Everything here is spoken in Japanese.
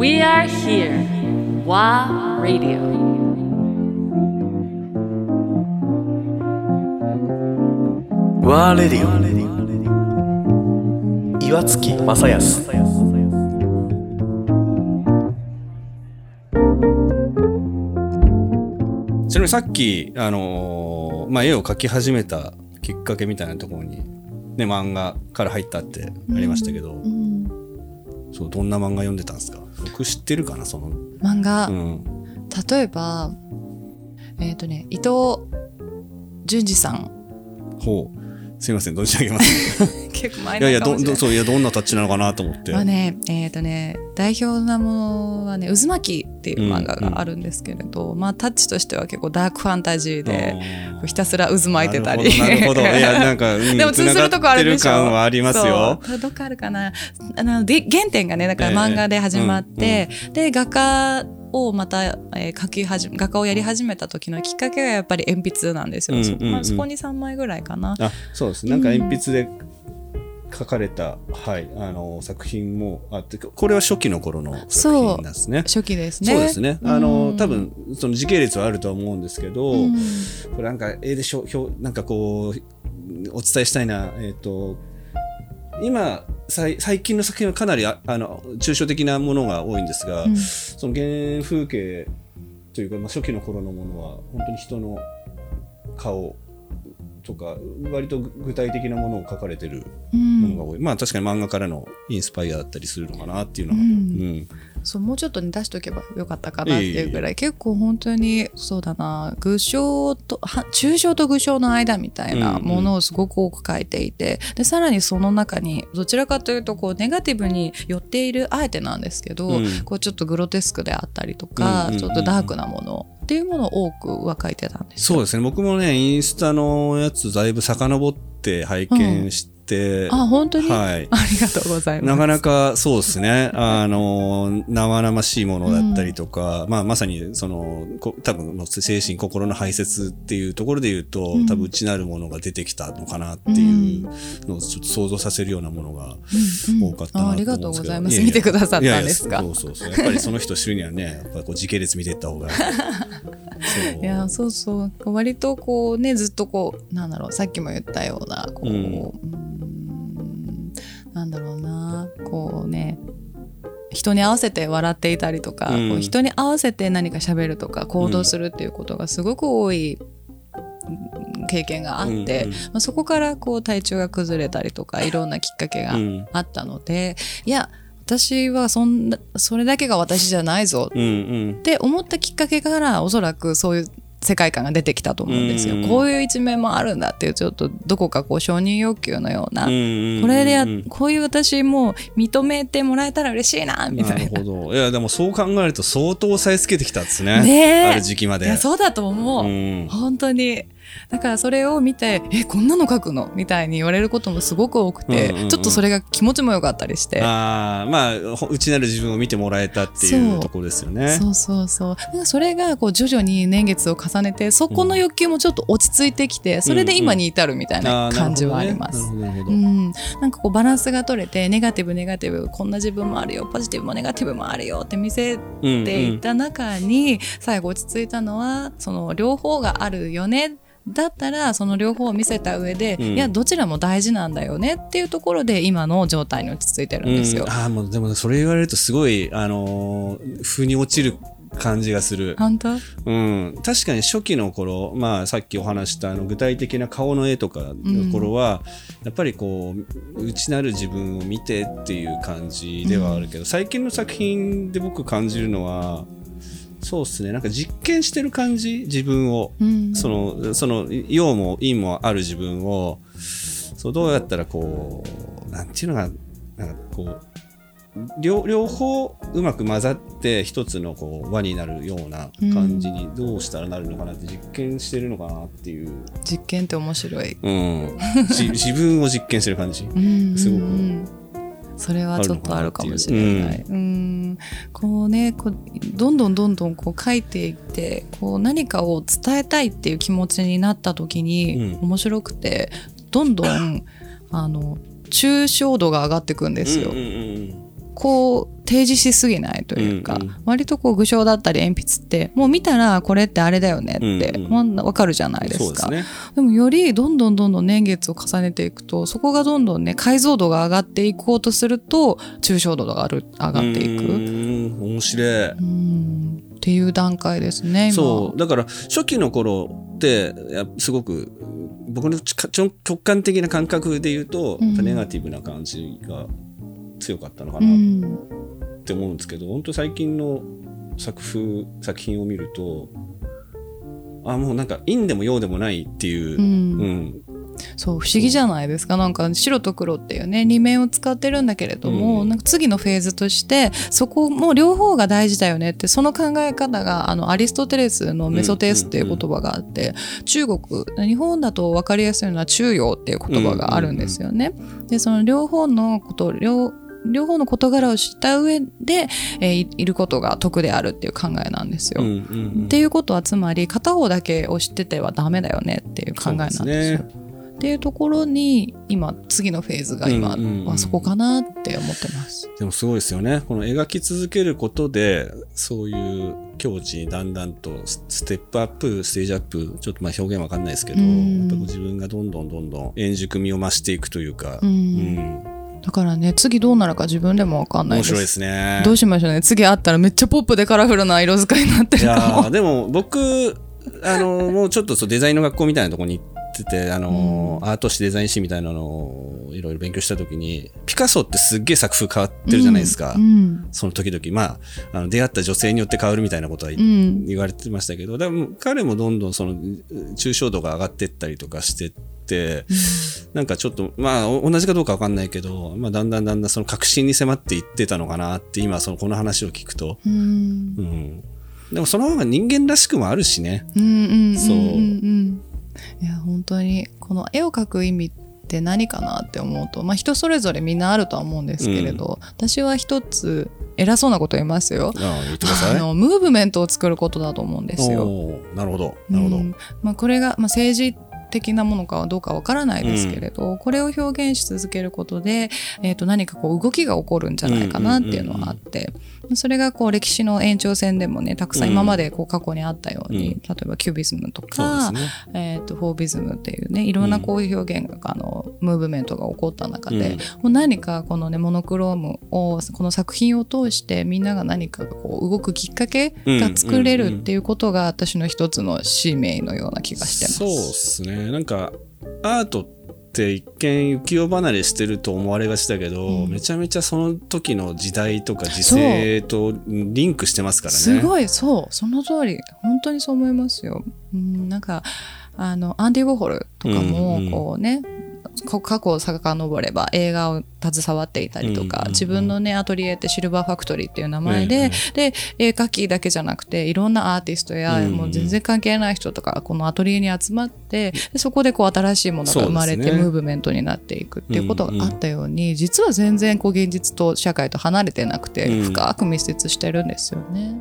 We are here. WA Radio. ワーレディオ岩月正康ちなみにさっき、あのーまあ、絵を描き始めたきっかけみたいなところに、ね、漫画から入ったってありましたけど、そうどんな漫画読んでたんですか？僕知ってるかなその、漫画、うん、例えばえっ、とね伊藤淳二さん。ほうすいません存じ上げます 結構前い。やいやいどどそういやどんなタッチなのかなと思って、まあねえっ、とね代表なものはね「渦巻き」っていう漫画があるんですけれど、まあタッチとしては結構ダークファンタジーであー。ひたすら渦巻いてたり。なるほど いやなんか、うんでも通ずるとこあるでしょ。感はありますよどっかあるかな。あので原点がねだからええ。漫画で始まって、で画家をまた、えー描き始め画家をやり始めた時のきっかけがやっぱり鉛筆なんですよ、うんそうんうん。まあ、そこに3枚ぐらいかな。あそうです。なんか鉛筆で書かれた、はいあの作品もあってこれは初期の頃の作品なんですね。初期ですね。そうですね。あの、うん。多分、その時系列はあるとは思うんですけど、うん。これなんか、絵でしょ、表、なんかこう、お伝えしたいな、えっ、と、今、最最近の作品はかなりああの抽象的なものが多いんですが、うん。その原風景というか、まあ、初期の頃のものは本当に人の顔とか割と具体的なものを描かれてるうんものが多い、まあ確かに漫画からのインスパイアだったりするのかなっていうのは、うん。うんそうもうちょっとね出しとけばよかったかなっていうぐらい、結構本当にそうだな。具象とは抽象と具象の間みたいなものをすごく多く書いていて、でさらにその中にどちらかというとこうネガティブに寄っているあえてなんですけど、うん。こうちょっとグロテスクであったりとか、うんうんうんうん。ちょっとダークなものっていうものを多くは書いてたんですよ。そうですね。僕もねインスタのやつだいぶ遡って拝見して、あ本当に、はい。ありがとうございます。なかなかそうですね、あの、生々しいものだったりとか、まあまさにその、こ多分精神、心の排泄っていうところで言うと、うん。多分内なるものが出てきたのかなっていうのをちょっと想像させるようなものがうん多かったなと思うんですけど、あありがとうございます。見てくださったんですか？いやいやそうそうそう。やっぱりその人知るにはね、やっぱりこう時系列見ていった方が。いやそうそう。割とこうねずっとこうなんだろうさっきも言ったようなこう、うんなんだろうな。こうね人に合わせて笑っていたりとか、うん。こう人に合わせて何か喋るとか行動するっていうことがすごく多い経験があって、うんうんまあ、そこからこう体調が崩れたりとかいろんなきっかけがうん。あったので、いや私はそんなそれだけが私じゃないぞうんうん。って思ったきっかけからおそらくそういう世界観が出てきたと思うんですよ。うんこういう一面もあるんだっていうちょっとどこかこう承認欲求のような、うんうんこれでやうんこういう私も認めてもらえたら嬉しいなみたないるな。ほど。いや、でもそう考えると相当差つけてきたんですね。ねえある時期まで。いやそうだと思う、うん本当にだからそれを見て「えこんなの書くの?」みたいに言われることもすごく多くて、うんうんうんちょっとそれが気持ちもよかったりして。ああ、まあ、ほ内なる自分を見てもらえたっていうそうところですよね。そうそうそうなんかそれがこう徐々に年月を重ねてそこの欲求もちょっと落ち着いてきてそれで今に至るみたいな感じはあります。う。ん、なんかこうバランスが取れてネガティブネガティブこんな自分もあるよポジティブもネガティブもあるよって見せうんていった中に、最後落ち着いたのはその両方があるよねだったらその両方を見せた上で、うん。いやどちらも大事なんだよねっていうところで今の状態に落ち着いてるんですよ。うん。ああ、もうでもそれ言われるとすごい、あのー、腑に落ちる感じがする。本当？うん、確かに初期の頃、まあ、さっきお話したあの具体的な顔の絵とかの頃は、やっぱりこう内なる自分を見てっていう感じではあるけど、最近の作品で僕感じるのはそうですね。なんか実験してる感じ？自分を、うん。そのその陽も陰もある自分を。そうどうやったらこうなんていうのかな？なんかこう両両方うまく混ざって一つのこう輪になるような感じにどうしたらなるのかなって実験してるのかなっていう、実験って面白い。うん、じ 自分を実験してる感じ。うん。すごく。うん。それはちょっとあるかもしれない。うんこうねこうどんどんどんどんこう書いていってこう何かを伝えたいっていう気持ちになった時に、うん面白くてどんどんあの抽象度が上がっていくんですよ。こう提示しすぎないというか、うんうん。割とこう具象だったり鉛筆ってもう見たらこれってあれだよねって、うんうん。もうわかるじゃないですか。ね。でもよりどんどんどんどん年月を重ねていくとそこがどんどんね解像度が上がっていこうとすると抽象度が上がっていうく。面白い。うんっていう段階ですね今そうだから初期の頃ってやすごく僕の直感的な感覚で言うと、うん。ネガティブな感じが強かったのかうなっんて思うんですけど、本当最近の作風作品を見るとあもうなんか陰でも陽でもないっていう、うん。うん。そう不思議じゃないですか。なんか白と黒っていうね二面を使ってるんだけれども、うん。なんか次のフェーズとしてそこも両方が大事だよねってその考え方があのアリストテレスのメソテースっていう言葉があって、中国日本だと分かりやすいのは中庸っていう言葉があるんですよね。でその両方のこと両両方の事柄を知った上で、えーいいることが得であるっていう考えなんですよ。うんうんうんっていうことはつまり片方だけを知っててはダメだよねっていう考えなんですよ。すっていうところに今次のフェーズが今うんうんうんはそこかなって思ってます。でもすごいですよね。この描き続けることで、そういう境地にだんだんとスステップアップ、ステージアップ、ちょっとまあ表現わかんないですけど、うんやっぱこう自分がどんどんどんどん円熟味を増していくというか、うんうんだからね次どうなるか自分でもわかんないです。面白いですね。どうしましょうね次会ったらめっちゃポップでカラフルな色使いになってるかも。ーでも僕、あの、もうちょっとそうデザインの学校みたいなところに行ってて、あの、アート史デザイン史みたいなのをいろいろ勉強したときに、ピカソってすっげえ作風変わってるじゃないですか。うん。その時々、まあ、あの出会った女性によって変わるみたいなことは言うん。言われてましたけど、でも彼もどんどんその抽象度が上がってったりとかしてって、なんかちょっと、まあお同じかどうかわかんないけど、まあだんだんだんだんその確信に迫っていってたのかなって今そのこの話を聞くと、うん。うん。でもその方が人間らしくもあるしね。うんうんうんそううん。う。んいや本当にこの絵を描く意味って何かなって思うと、まあ、人それぞれみんなあるとは思うんですけれど、私は一つ偉そうなこと言いますよ。あのムーブメントを作ることだと思うんですよ。なるほど。なるほど。うんまあ、これが、まあ、政治的なものかはどうかわからないですけれど、これを表現し続けることで、えー、と何かこう動きが起こるんじゃないかなっていうのはあって、それがこう歴史の延長線でもねたくさん今までこう過去にあったように、うん。例えばキュビズムとか、ね。えー、とフォービズムっていうねいろんなこういう表現が、あのムーブメントが起こった中で、うん。もう何かこのねモノクロームをこの作品を通してみんなが何かこう動くきっかけが作れるっていうことが私の一つの使命のような気がしてます。そうですね。なんか、アートって一見浮世離れしてると思われがちだけど、うん。めちゃめちゃその時の時代とか時勢とリンクしてますからね。すごいそう。その通り。本当にそう思いますよ。うん、なんかあのアンディ・ウォーホルとかもうんうんこうね、こ過去を遡れば映画を携わっていたりとか、自分のねアトリエってシルバーファクトリーっていう名前で、で絵描きだけじゃなくていろんなアーティストや、もう全然関係ない人とかこのアトリエに集まってでそこでこう新しいものが生まれて、ムーブメントになっていくっていうことがあったように、実は全然こう現実と社会と離れてなくて、うん。深く密接してるんですよね。